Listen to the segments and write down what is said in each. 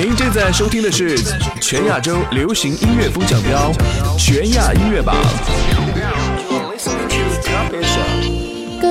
您正在收听的是全亚洲流行音乐风向标全亚音乐榜。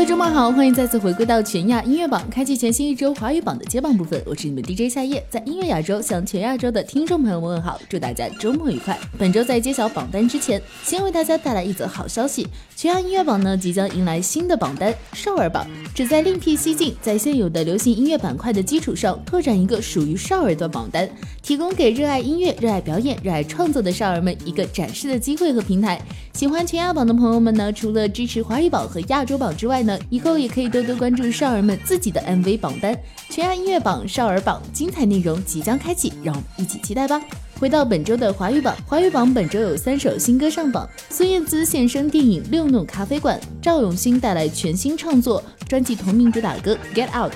周末好，欢迎再次回归到全亚音乐榜，开启全新一周华语榜的接榜部分。我是你们 DJ 夏夜，在音乐亚洲向全亚洲的听众朋友们问好，祝大家周末愉快。本周在揭晓榜单之前，先为大家带来一则好消息：全亚音乐榜呢即将迎来新的榜单——少儿榜，旨在另辟蹊径，在现有的流行音乐板块的基础上，拓展一个属于少儿的榜单，提供给热爱音乐、热爱表演、热爱创作的少儿们一个展示的机会和平台。喜欢全亚榜的朋友们呢，除了支持华语榜和亚洲榜之外呢，以后也可以多多关注少儿们自己的 MV 榜单。全亚音乐榜少儿榜精彩内容即将开启，让我们一起期待吧。回到本周的华语榜，华语榜本周有三首新歌上榜：孙燕姿现身电影《六弄咖啡馆》，赵永新带来全新创作专辑同名主打歌《Get Out》，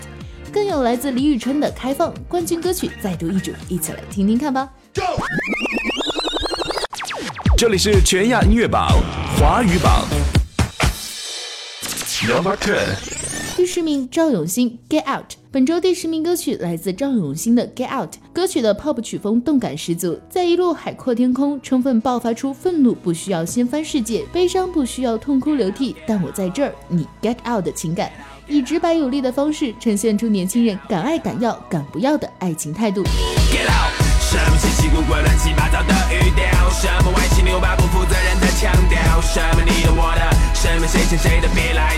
更有来自李宇春的《开放》冠军歌曲再度易主，一起来听听看吧。这里是全亚音乐榜华语榜，Number Ten，第十名赵永新《Get Out》。本周第十名歌曲来自赵永新的《Get Out》，歌曲的 pop 曲风动感十足，在一路海阔天空，充分爆发出愤怒不需要掀翻世界，悲伤不需要痛哭流涕，但我在这儿，你 Get Out 的情感，以直白有力的方式呈现出年轻人敢爱敢要敢不要的爱情态度。Get out。什么稀奇古怪、乱七八糟的语调？什么歪七扭八、不负责任的腔调？什么你的我的？什么谁欠谁的？别赖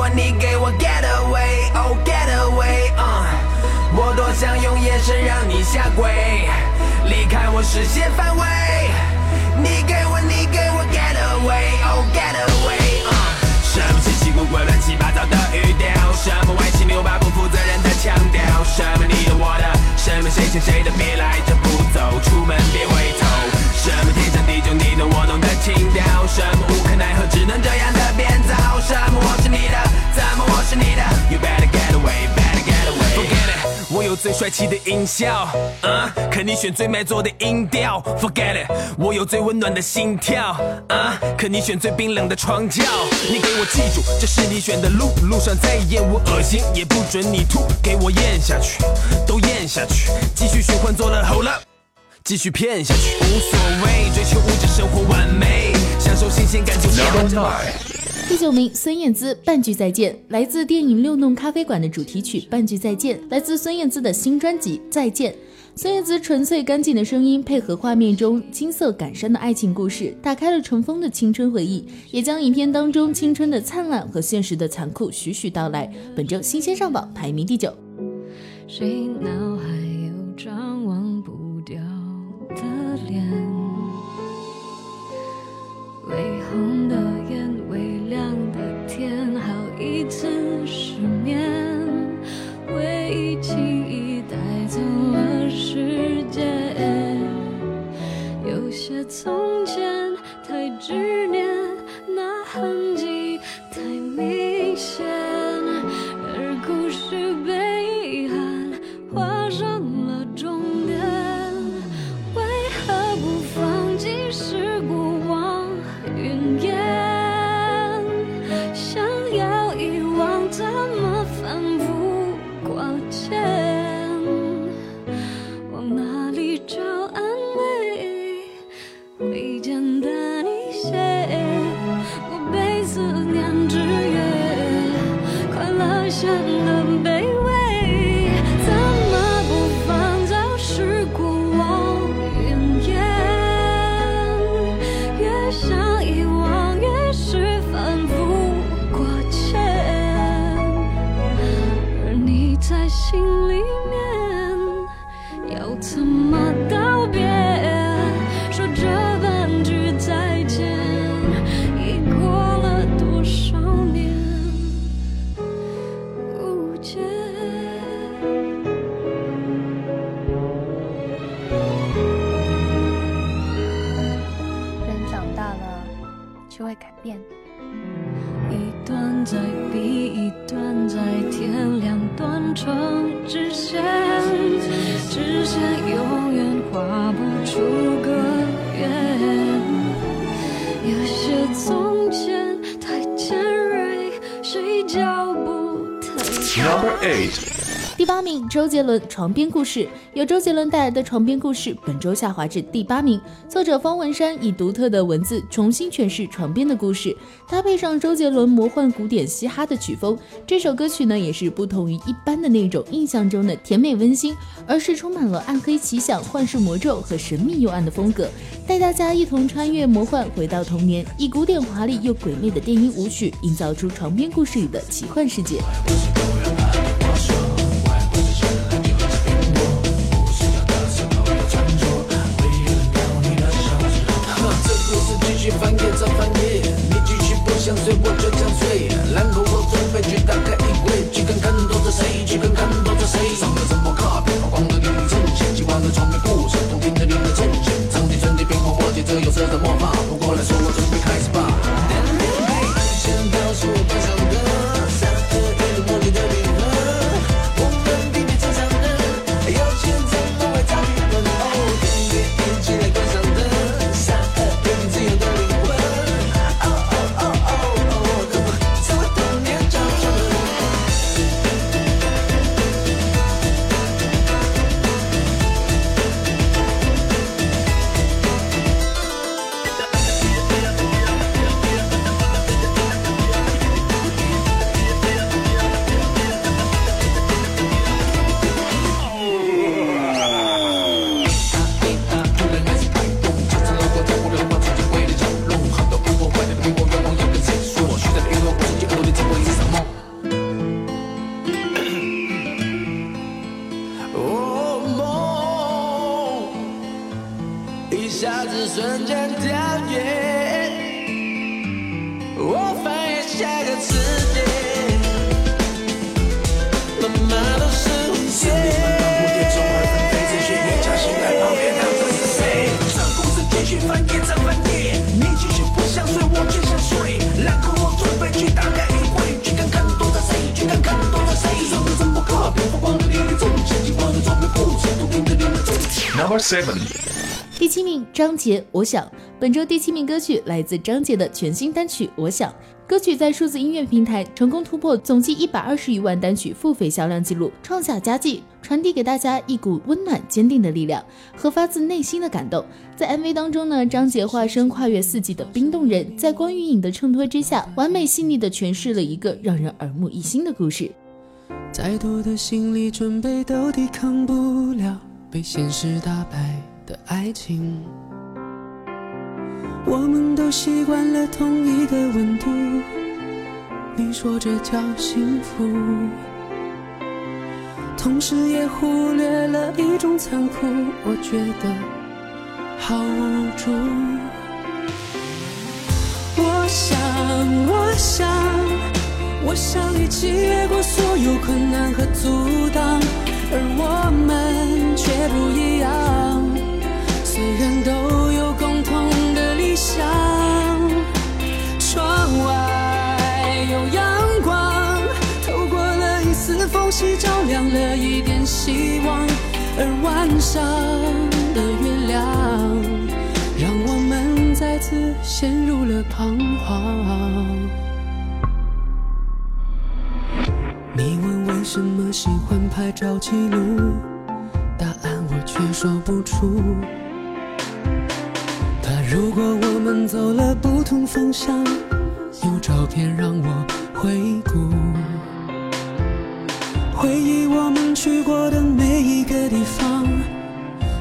我，你给我，get away，oh get away，嗯，我多想用眼神让你下跪，离开我视线范围。你给我，你给我，get away，oh get away，嗯，什么稀奇古怪、乱七八糟的语调，什么歪七扭八、不负责任的腔调，什么你的我的，什么谁欠谁的，别赖着不走，出门别回头，什么天长地久、你懂我懂的情调，什么无可奈何，只能这样帅气的音效，可你选最卖座的音调。Forget it，我有最温暖的心跳，可你选最冰冷的床脚。你给我记住，这是你选的路，路上再厌恶恶心也不准你吐，给我咽下去，都咽下去，继续循环做了 Hold up，继续骗下去，无所谓，追求物质生活完美，享受新鲜感就好。第九名，孙燕姿《半句再见》来自电影《六弄咖啡馆》的主题曲《半句再见》，来自孙燕姿的新专辑《再见》。孙燕姿纯粹干净的声音，配合画面中金色感伤的爱情故事，打开了尘封的青春回忆，也将影片当中青春的灿烂和现实的残酷徐徐道来。本周新鲜上榜，排名第九。谁脑海有张忘不掉的脸？次失眠，回忆轻易带走了时间，有些从前太执念，而周杰伦《床边故事》由周杰伦带来的《床边故事》本周下滑至第八名。作者方文山以独特的文字重新诠释床边的故事，搭配上周杰伦魔幻古典嘻哈的曲风，这首歌曲呢也是不同于一般的那种印象中的甜美温馨，而是充满了暗黑奇想、幻术魔咒和神秘幽暗的风格，带大家一同穿越魔幻回到童年，以古典华丽又鬼魅的电音舞曲，营造出床边故事里的奇幻世界。seven，第七名，张杰《我想》。本周第七名歌曲来自张杰的全新单曲《我想》。歌曲在数字音乐平台成功突破总计一百二十余万单曲付费销量记录，创下佳绩，传递给大家一股温暖坚定的力量和发自内心的感动。在 MV 当中呢，张杰化身跨越四季的冰冻人，在光与影的衬托之下，完美细腻的诠释了一个让人耳目一新的故事。再多的心理准备都抵抗不了被现实打败的爱情。我们都习惯了同一个温度，你说这叫幸福，同时也忽略了一种残酷，我觉得好无助。我想，我想。我想一起越过所有困难和阻挡，而我们却不一样。虽然都有共同的理想，窗外有阳光，透过了一丝缝隙，照亮了一点希望。而晚上的月亮，让我们再次陷入了彷徨。你问为什么喜欢拍照记录，答案我却说不出。怕如果我们走了不同方向，有照片让我回顾，回忆我们去过的每一个地方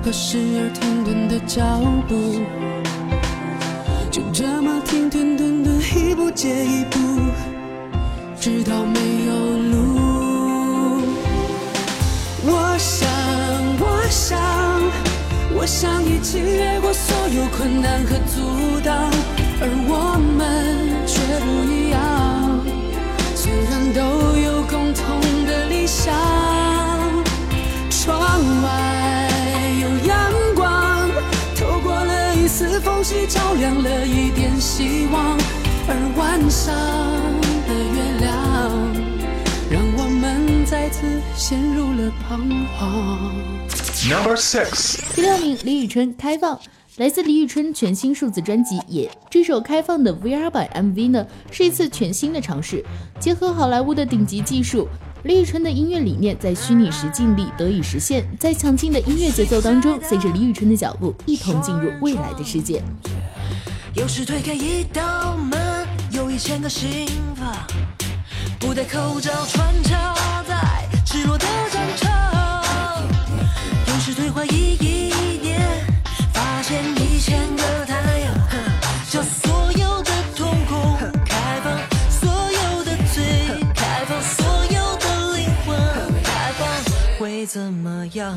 和时而停顿的脚步，就这么停停顿顿，一步接一步。直到没有路。我。想想，我想一起越过所有困难和阻挡，而我们却不一样。虽然都有共同的理想，窗外有阳光，透过了一丝缝隙，照亮了一点希望，而晚上的月亮，让我们再次陷入了彷徨。Number six，第六名，李宇春《开放》，来自李宇春全新数字专辑《也》。这首开放的 VR 版 MV 呢，是一次全新的尝试，结合好莱坞的顶级技术。李宇春的音乐理念在虚拟实境里得以实现，在强劲的音乐节奏当中，随着李宇春的脚步，一同进入未来的世界。有时推开一道门，有一千个心房，不戴口罩穿插在赤裸的战场。样？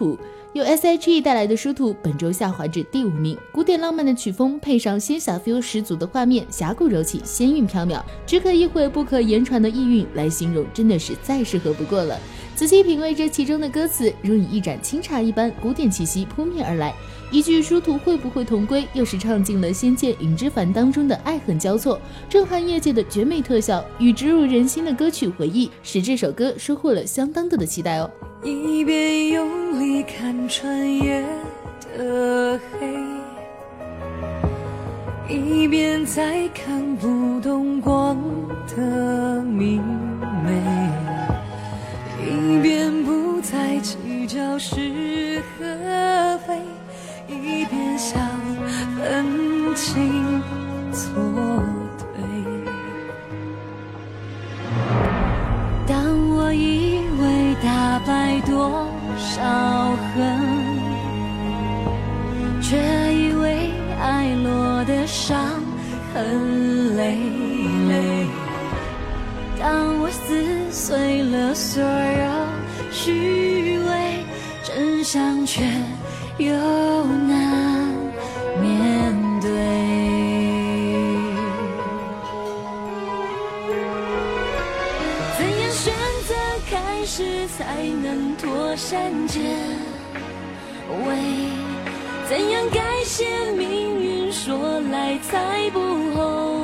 殊途，由 S.H.E 带来的殊途本周下滑至第五名。古典浪漫的曲风配上仙侠 feel 十足的画面，侠骨柔情，仙韵飘渺，只可意会不可言传的意蕴来形容，真的是再适合不过了。仔细品味这其中的歌词，如饮一盏清茶一般，古典气息扑面而来。一句殊途会不会同归，又是唱尽了《仙剑云之凡》当中的爱恨交错，震撼业界的绝美特效与植入人心的歌曲回忆，使这首歌收获了相当多的期待哦。一边用力看穿夜的黑，一边在看不懂光的明媚，一边不再计较是和非，一边想分清错对。当我以为打败多少恨，却以为爱落的伤痕累累。当我撕碎了所有虚伪，真相却又难面对。怎样选择开始才能妥善结尾？怎样改写命运说来才不后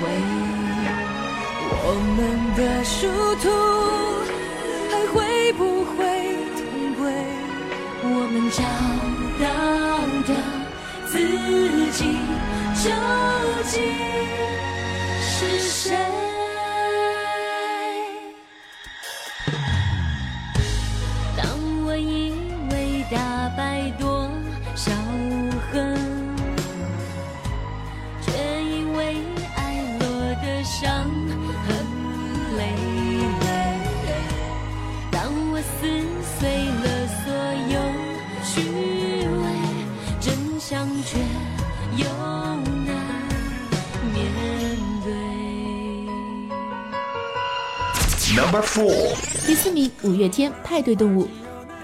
悔？我们的殊途找到的自己究竟是谁？Number four，第四名，五月天《派对动物》。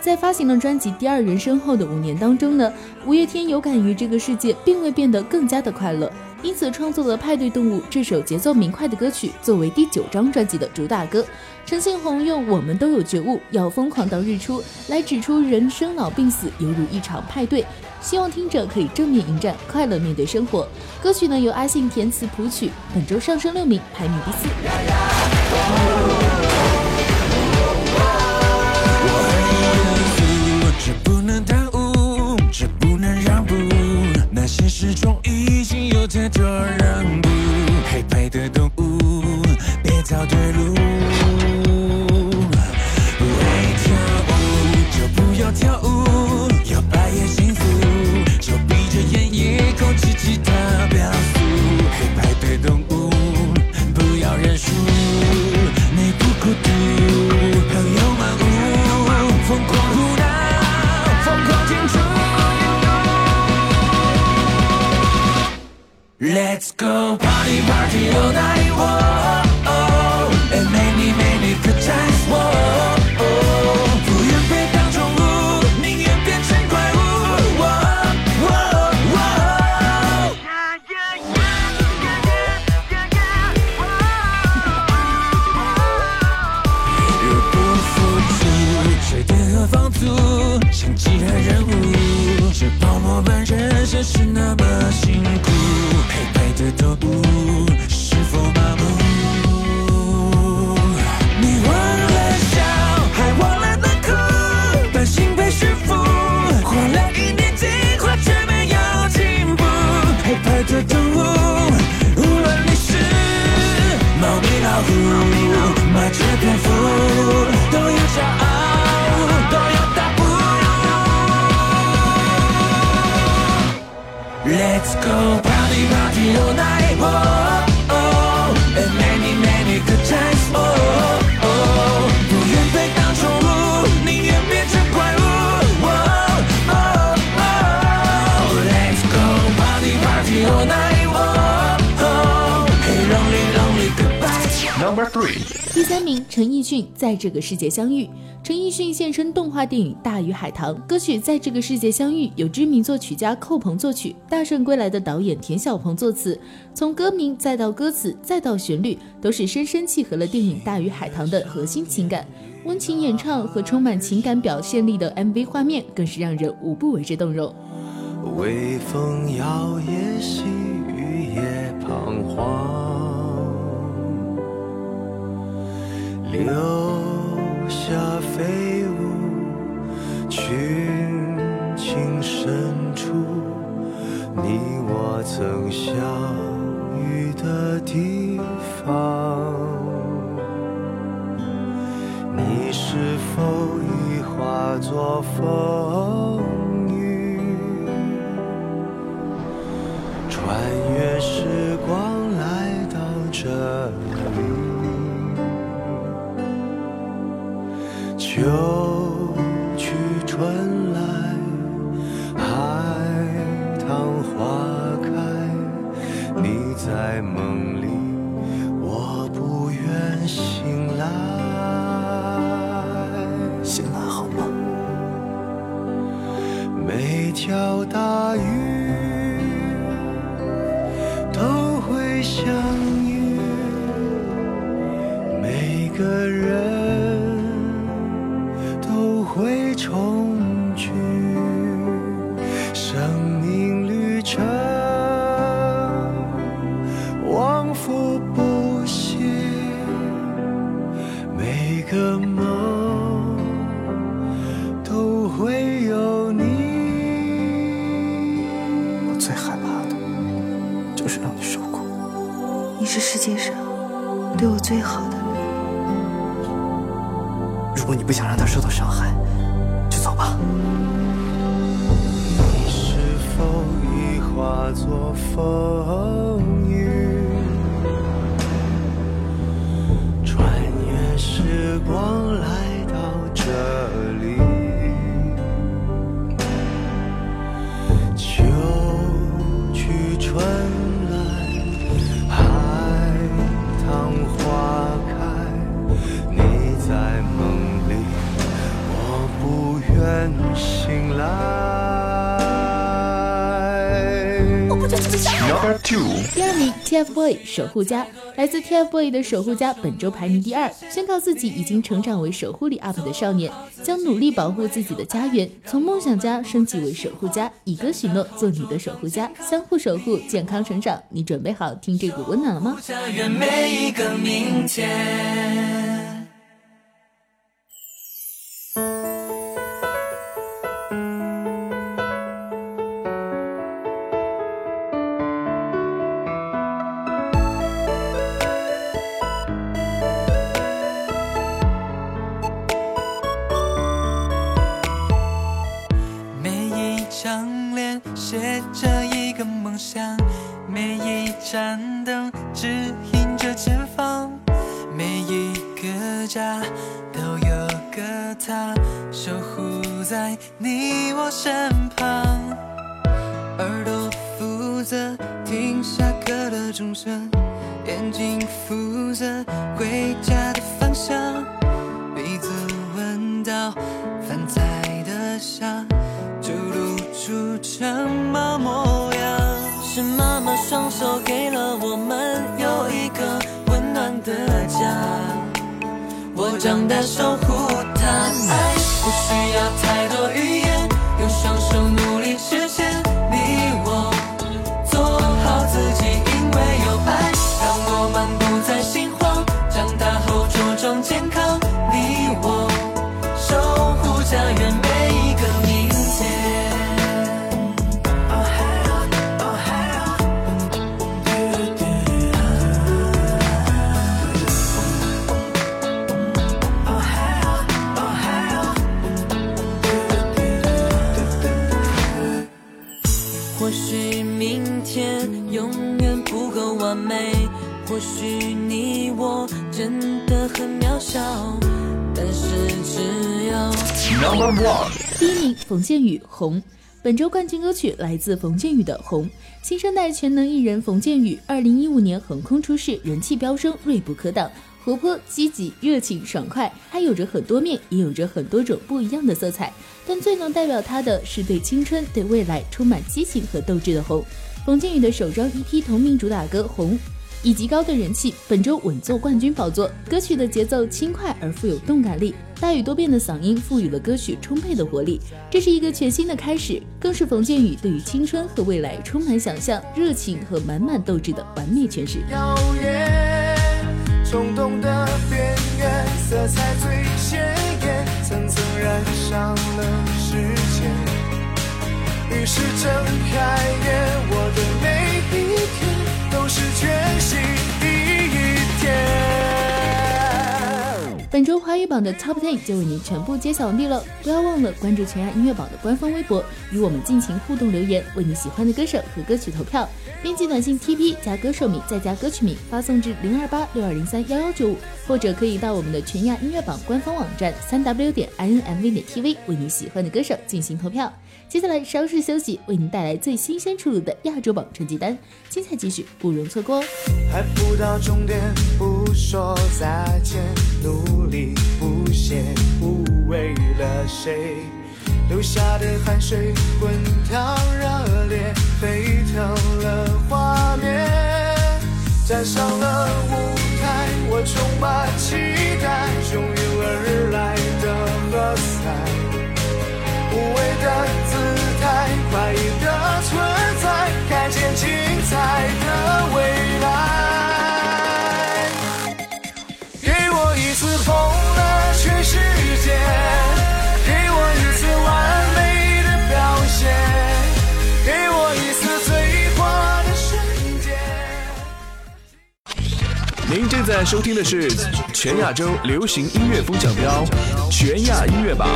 在发行了专辑《第二人生》后的五年当中呢，五月天有感于这个世界并未变得更加的快乐，因此创作了《派对动物》这首节奏明快的歌曲，作为第九张专辑的主打歌。陈信宏用“我们都有觉悟，要疯狂到日出”来指出人生老病死犹如一场派对，希望听者可以正面迎战，快乐面对生活。歌曲呢由阿信填词谱曲，本周上升六名，排名第四。这不能耽误，这不能让步，那现实中已经有太多让步。黑白的动物，别找对路。不爱跳舞就不要跳舞，要白夜幸福就闭着眼也控制其他表述。黑白的动物，不要认输，你不孤独，Let's go. Party party all night, whoa, go party party all night, oh, oh, and many many good times, oh, oh. 不愿被当宠物，宁愿变成怪物。Oh, oh, oh. Let's go party party all night, oh, oh. Hey lonely lonely goodbye. Number three，第三名，陈奕迅《在这个世界相遇》。陈奕迅现身动画电影《大鱼海棠》，歌曲《在这个世界相遇》由知名作曲家寇鹏作曲，《大圣归来》的导演田晓鹏作词。从歌名再到歌词再到旋律，都是深深契合了电影《大鱼海棠》的核心情感。温情演唱和充满情感表现力的 MV 画面，更是让人无不为之动容。微风摇曳，细雨也彷徨，流下飞舞群情深处，你我曾相遇的地方。你是否已化作风秋我来到这里秋去春来海棠花开你在梦里我不愿醒来 TFBOY 守护家，来自 TFBOY 的守护家本周排名第二，宣告自己已经成长为守护里 UP 的少年，将努力保护自己的家园，从梦想家升级为守护家，以歌许诺做你的守护家，相互守护，健康成长。你准备好听这股温暖了吗？家每一个明天。就露出城堡模样。是妈妈双手给了我们有一个温暖的家，我长大守护她。爱不需要太多很渺小，但是只要 Number one，第一名冯建宇《红》，本周冠军歌曲来自冯建宇的《红》。新生代全能艺人冯建宇，二零一五年横空出世，人气飙升，锐不可挡。活泼、积极、热情、爽快，他有着很多面，也有着很多种不一样的色彩。但最能代表他的是对青春、对未来充满激情和斗志的红。冯建宇的首张 EP 同名主打歌《红》。以极高的人气，本周稳坐冠军宝座。歌曲的节奏轻快而富有动感力，大雨多变的嗓音赋予了歌曲充沛的活力。这是一个全新的开始，更是冯建宇对于青春和未来充满想象、热情和满满斗志的完美诠释。遥远，冲动的边缘，色彩最鲜艳，层层染上了时间。于是睁开眼，我的每一天是全新第一天。本周华语榜的 Top Ten 就为您全部揭晓完毕了，不要忘了关注全亚音乐榜的官方微博，与我们尽情互动留言，为你喜欢的歌手和歌曲投票。编辑短信 TP 加歌手名再加歌曲名发送至零二八六二零三幺幺九五，或者可以到我们的全亚音乐榜官方网站三 W 点 INMV 点 TV 为你喜欢的歌手进行投票。接下来稍事休息，为您带来最新鲜出炉的亚洲榜成绩单，精彩继续，不容错过哦。还不到终点，不说再见，努力不懈，不为了谁，流下的汗水滚烫热烈，沸腾了画面，站上了舞台，我充满期待，汹涌而来的喝彩。无畏的姿态，怀疑的存在，看见精彩的未来。给我一次疯了全世界，给我一次完美的表现，给我一次最花的瞬间。您正在收听的是全亚洲流行音乐风向标全亚音乐榜。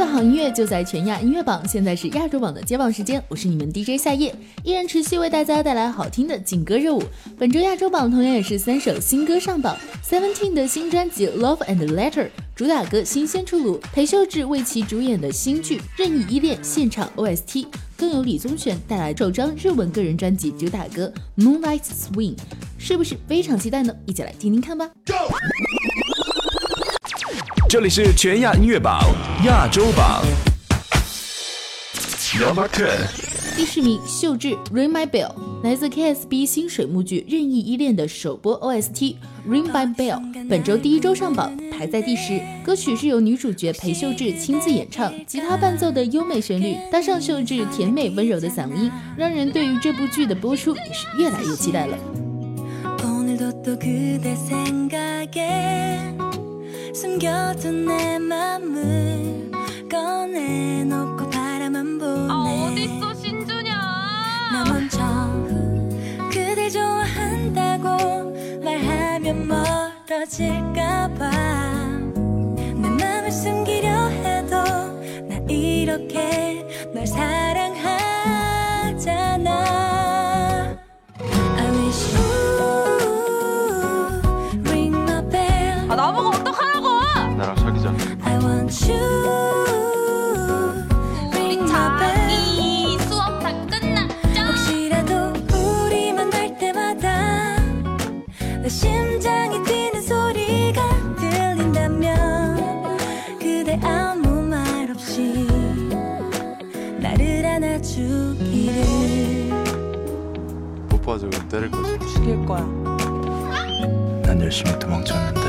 的好音乐就在全亚音乐榜，现在是亚洲榜的接榜时间，我是你们 DJ 夏夜，依然持续为大家带来好听的劲歌热舞。本周亚洲榜同样也是三首新歌上榜，Seventeen 的新专辑《Love and Letter》主打歌新鲜出炉，裴秀智为其主演的新剧《任意依恋》现场 OST，更有李宗玄带来首张日文个人专辑主打歌《Moonlight Swing》，是不是非常期待呢？一起来听听看吧。这里是全亚音乐榜亚洲榜 Number ten，第十名，秀智《Ring My Bell》来自 KSB 新水幕剧《任意依恋》的首播 OST《Ring My Bell》，本周第一周上榜，排在第十。歌曲是由女主角裴秀智亲自演唱，吉他伴奏的优美旋律，搭上秀智甜美温柔的嗓音，让人对于这部剧的播出也是越来越期待了。 숨겨둔 내 맘을 꺼내놓고 바라만 보네. 아 어딨어 신주냐? 나 먼저 그대 좋아한다고 말하면 멀어질까봐. 내 맘을 숨기려 해도 나 이렇게 널 사랑하 때릴 거지. 죽일 거야. 난 열심히 도망쳤는데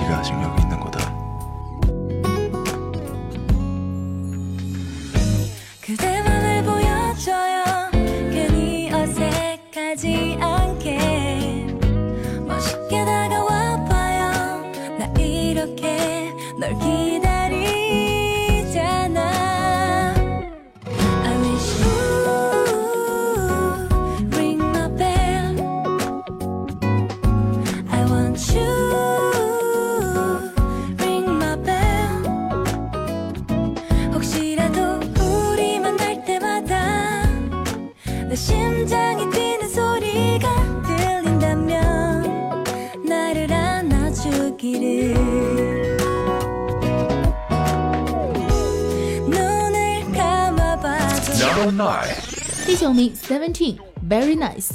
네가 아직 ，Seventeen Very Nice。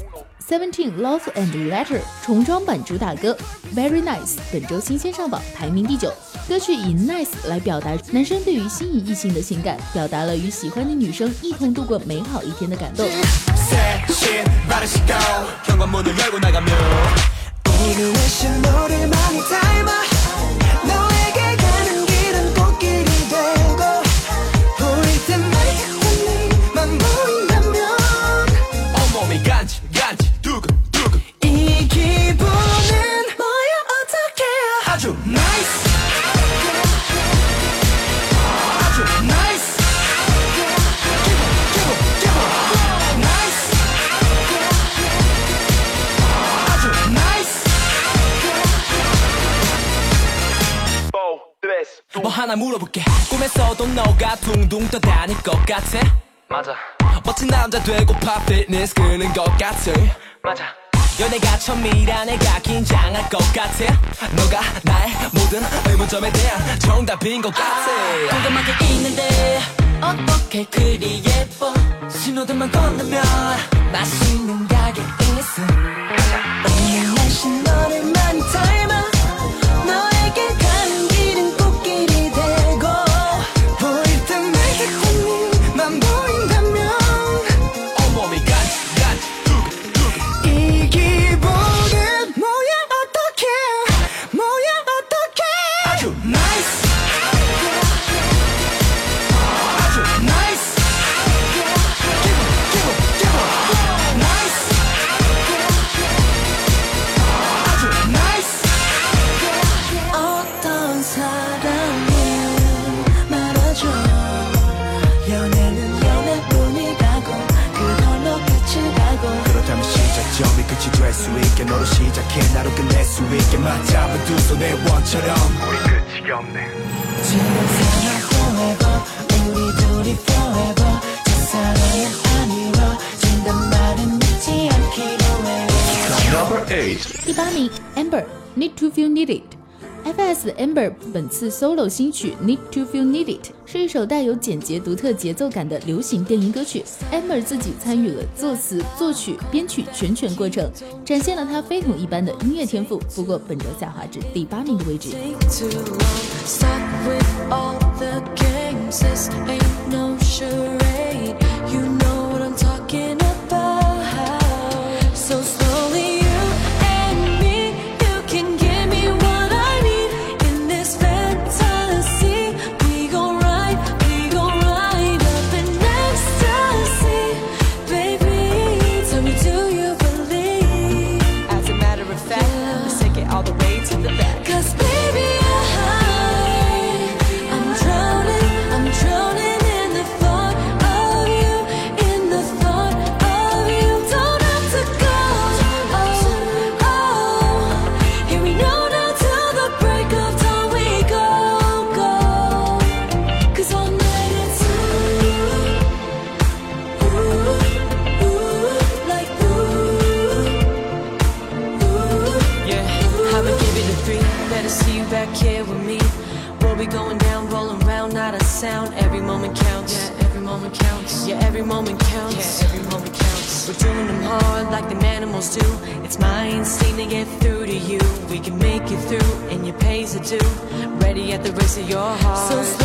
Seventeen Love and Letter 重装版主打歌 Very Nice 本周新鲜上榜，排名第九。歌曲以 nice 来表达男生对于心仪异性的情感，表达了与喜欢的女生一同度过美好一天的感动。 하나 물어볼게. 꿈에서도 너가 둥둥 떠다닐 것 같아? 맞아. 멋진 남자 되고파 피트니스 끄는 것 같아? 맞아. 연애가 처음이라 내가 긴장할 것 같아? 너가 나의 모든 의문점에 대한 정답인 것 같아. 궁금하게 있는데 어떻게 그리 예뻐? 신호등만 건너면 맛있는 가게 있어 오늘 날씨 너를 많이 닮아 本次 solo 新曲《Need to Feel Need It》是一首带有简洁独特节奏感的流行电音歌曲。Emmer 自己参与了作词、作曲、编曲全权过程，展现了他非同一般的音乐天赋。不过本周下滑至第八名的位置。Take too It's my instinct to get through to you. We can make it through, and your pays are due. Ready at the race of your heart. So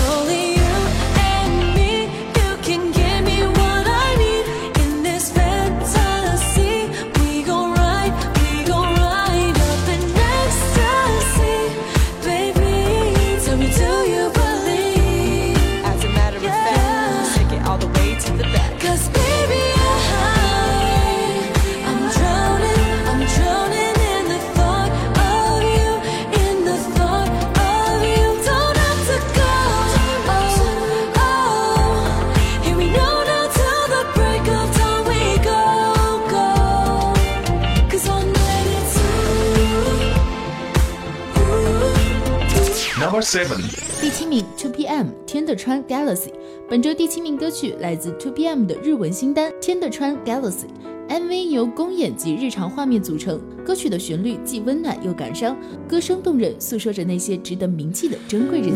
seven 第七名 two PM 天的川 galaxy 本周第七名歌曲来自 two PM 的日文新单天的川 galaxy MV 由公演及日常画面组成，歌曲的旋律既温暖又感伤，歌声动人，诉说着那些值得铭记的珍贵日子。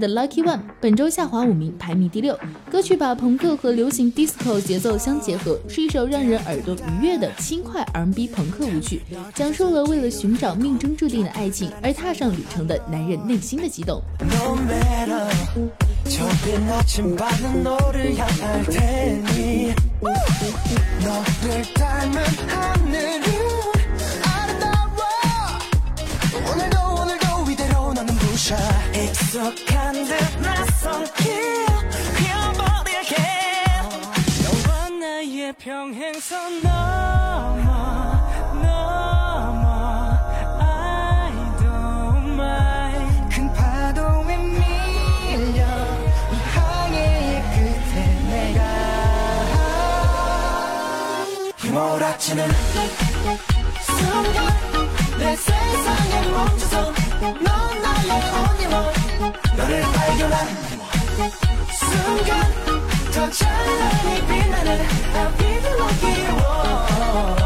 的 Lucky One 本周下滑五名，排名第六。歌曲把朋克和流行 disco 节奏相结合，是一首让人耳朵愉悦的轻快 R&B 朋克舞曲，讲述了为了寻找命中注定的爱情而踏上旅程的男人内心的激动。 부셔 익숙한 듯 낯선 길 그려버릴게. 너와 나의 평행선 넘어 넘어. I don't mind. 큰 파도에 밀려 이 항해의 끝에 내가. 휘몰아치는 순간 내 세상에 멈춰서 넌 나의 only one 너를 발견한 순간 더 찬란히 빛나는 I'll be the lucky one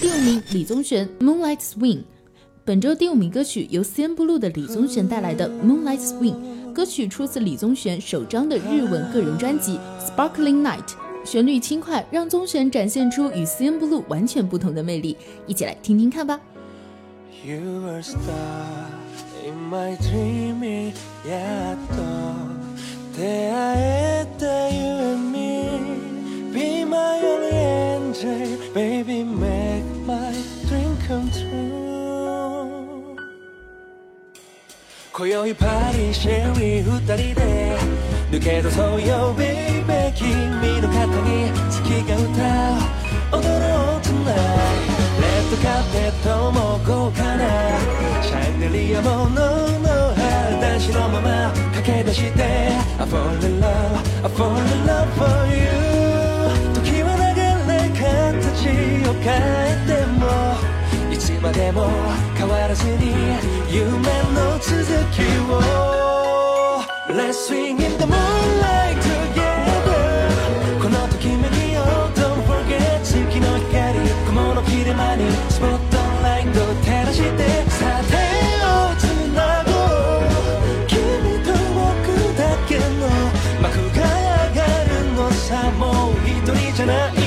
第五名李宗泫 moonlight swing 本周第五名歌曲由 cmblue 的李宗泫带来的 moonlight swing 歌曲出自李宗泫首张的日文个人专辑 sparkling night 旋律轻快让宗泫展现出与 cmblue 完全不同的魅力一起来听听看吧 you are star in my dreaming yet dawn. There me be my only angel baby make my dream come true. 今宵パリシェリー二人で抜け出そうよ baby 君の肩に月が歌う。踊ろうとな。いレッドカーペットも豪華な。シャンデリアものーノのまま駆け出して。I fall in love I fall in love for you を変えてもいつまでも変わらずに夢の続きを Let's swing in the moonlight together このときめきを Don't forget 月の光雲の切れ間にスポットライト照らしてさあ手をつなごう。君と僕だけの幕が上がるのさもう一人じゃない。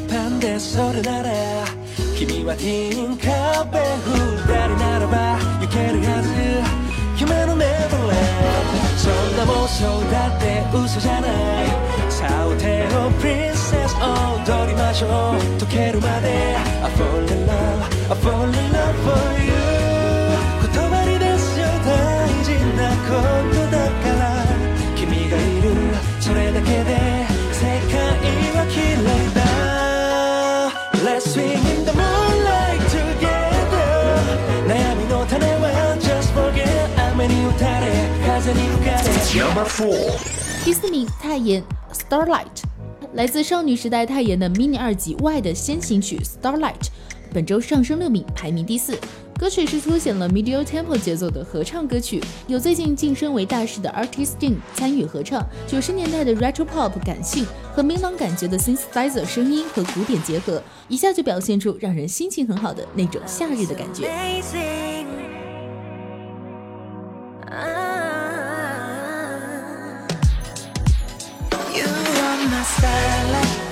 パンでそれなら君はティーンカーベ二人ならば行けるはず夢のネバーランドそんな妄想だって嘘じゃないさあお手をプリンセス踊りましょう溶けるまで I fall in love I fall in love for you. Number four. 第四名，泰妍《Starlight》，来自少女时代泰妍的 mini 二级 Y 的先行曲《Starlight》，本周上升六名，排名第四。歌曲是凸显了 medium tempo 节奏的合唱歌曲，有最近晋升为大师的 Artist Dean 参与合唱，九十年代的 retro pop 感性和明朗感觉的 synthesizer 声音和古典结合，一下就表现出让人心情很好的那种夏日的感觉。Starlight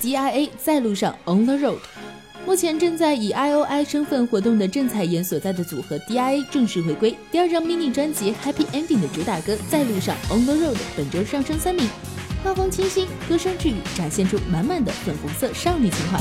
DIA 在路上 On the Road。目前正在以 IOI 身份活动的郑彩妍所在的组合 DIA 正式回归，第二张 mini 专辑 Happy Ending 的主打歌《在路上 On the Road》本周上升三名，画风清新，歌声治愈，展现出满满的粉红色少女情怀。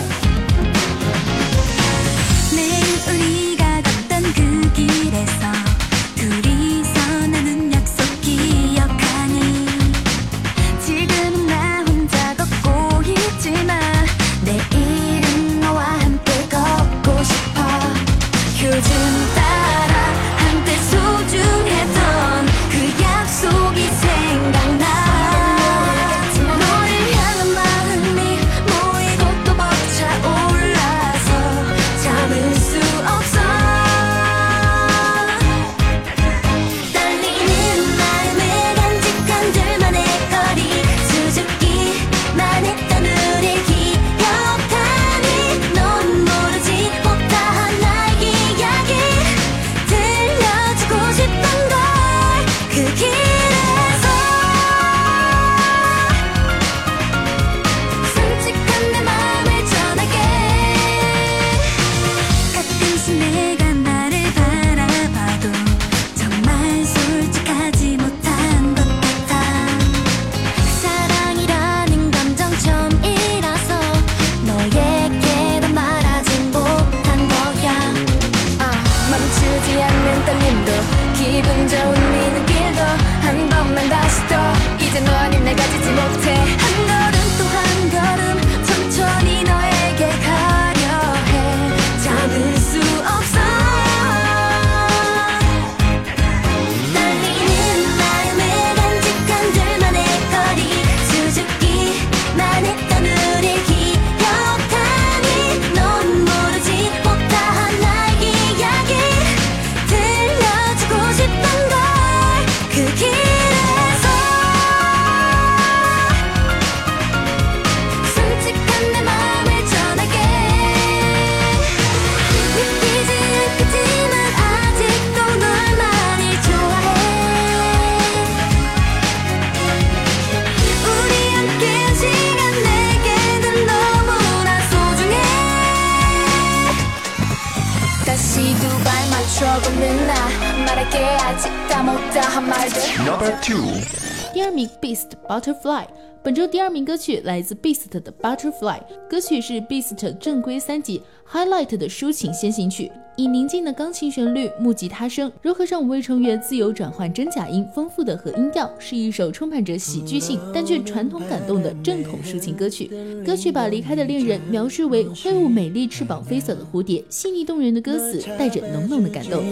歌曲来自 Beast 的 Butterfly，歌曲是 Beast 正规三辑 Highlight 的抒情先行曲，以宁静的钢琴旋律、木吉他声，融合上五位成员自由转换真假音、丰富的和音调，是一首充满着喜剧性但却传统感动的正统抒情歌曲。歌曲把离开的恋人描述为挥舞美丽翅膀飞走的蝴蝶，细腻动人的歌词带着浓浓的感动。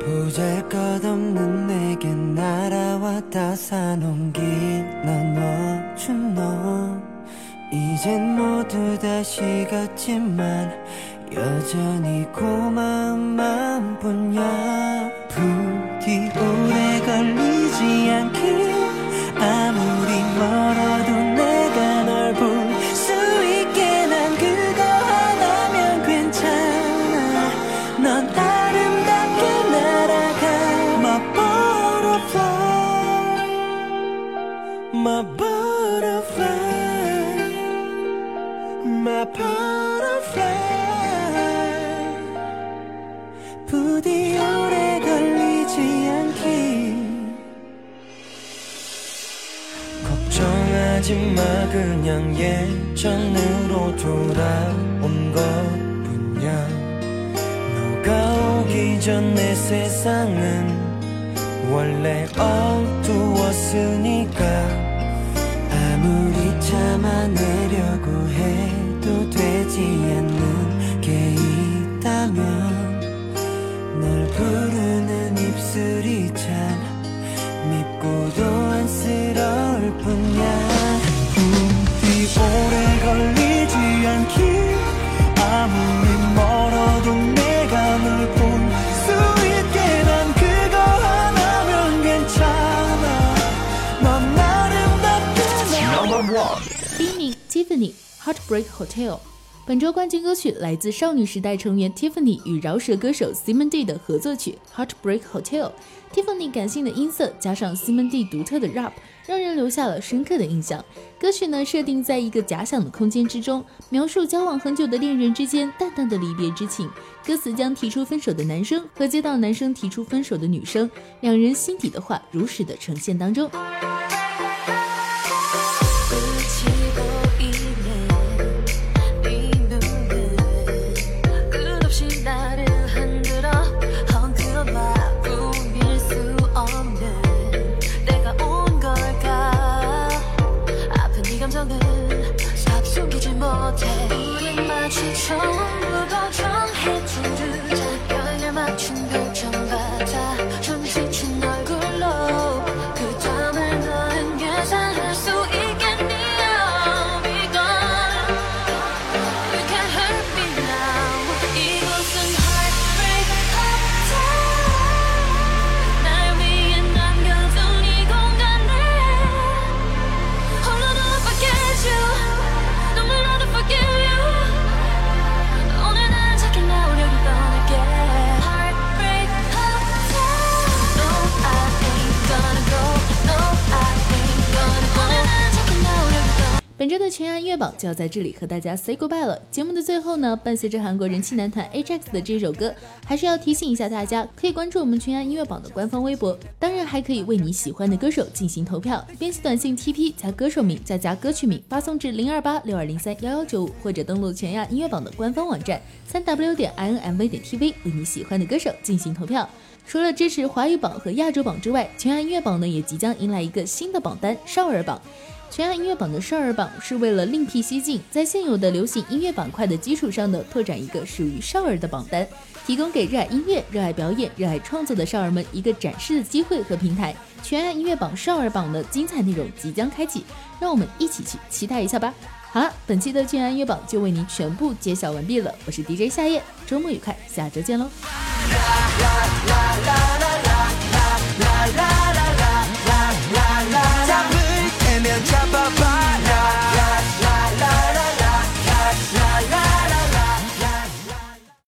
보잘것없는 내게 날아왔다 사놓긴 넌 멈춘 너. 이젠 모두 다 식었지만 여전히 고마운 마음뿐이야. 부디 오래 걸리지 않길 아무리 멀어도 My butterfly My butterfly. 부디 오래 걸리지 않길 걱정하지 마 그냥 예전으로 돌아온 것뿐이야. 너가 오기 전 내 세상은 원래 어두웠으니까 Brick Hotel。本周冠军歌曲来自少女时代成员 Tiffany 与饶舌歌手 Simon D 的合作曲《Heartbreak Hotel》。Tiffany 感性的音色加上 Simon D 独特的 rap，让人留下了深刻的印象。歌曲呢设定在一个假想的空间之中，描述交往很久的恋人之间淡淡的离别之情。歌词将提出分手的男生和接到男生提出分手的女生，两人心底的话如实的呈现当中。榜就要在这里和大家 say goodbye 了。节目的最后呢，伴随着韩国人气男团 AJAX 的这首歌，还是要提醒一下大家，可以关注我们全亚音乐榜的官方微博，当然还可以为你喜欢的歌手进行投票。编辑短信 TP 加歌手名再加歌曲名，发送至零二八六二零三幺幺九五，或者登录全亚音乐榜的官方网站三 w 点 i n m v 点 tv 为你喜欢的歌手进行投票。除了支持华语榜和亚洲榜之外，全亚音乐榜呢也即将迎来一个新的榜单——少儿榜。全亚音乐榜的少儿榜是为了另辟蹊径，在现有的流行音乐板块的基础上呢，拓展一个属于少儿的榜单，提供给热爱音乐、热爱表演、热爱创作的少儿们一个展示的机会和平台。全亚音乐榜少儿榜的精彩内容即将开启，让我们一起去期待一下吧。好了，本期的全亚音乐榜就为您全部揭晓完毕了，我是 DJ 夏夜，周末愉快，下周见喽。la la and drop.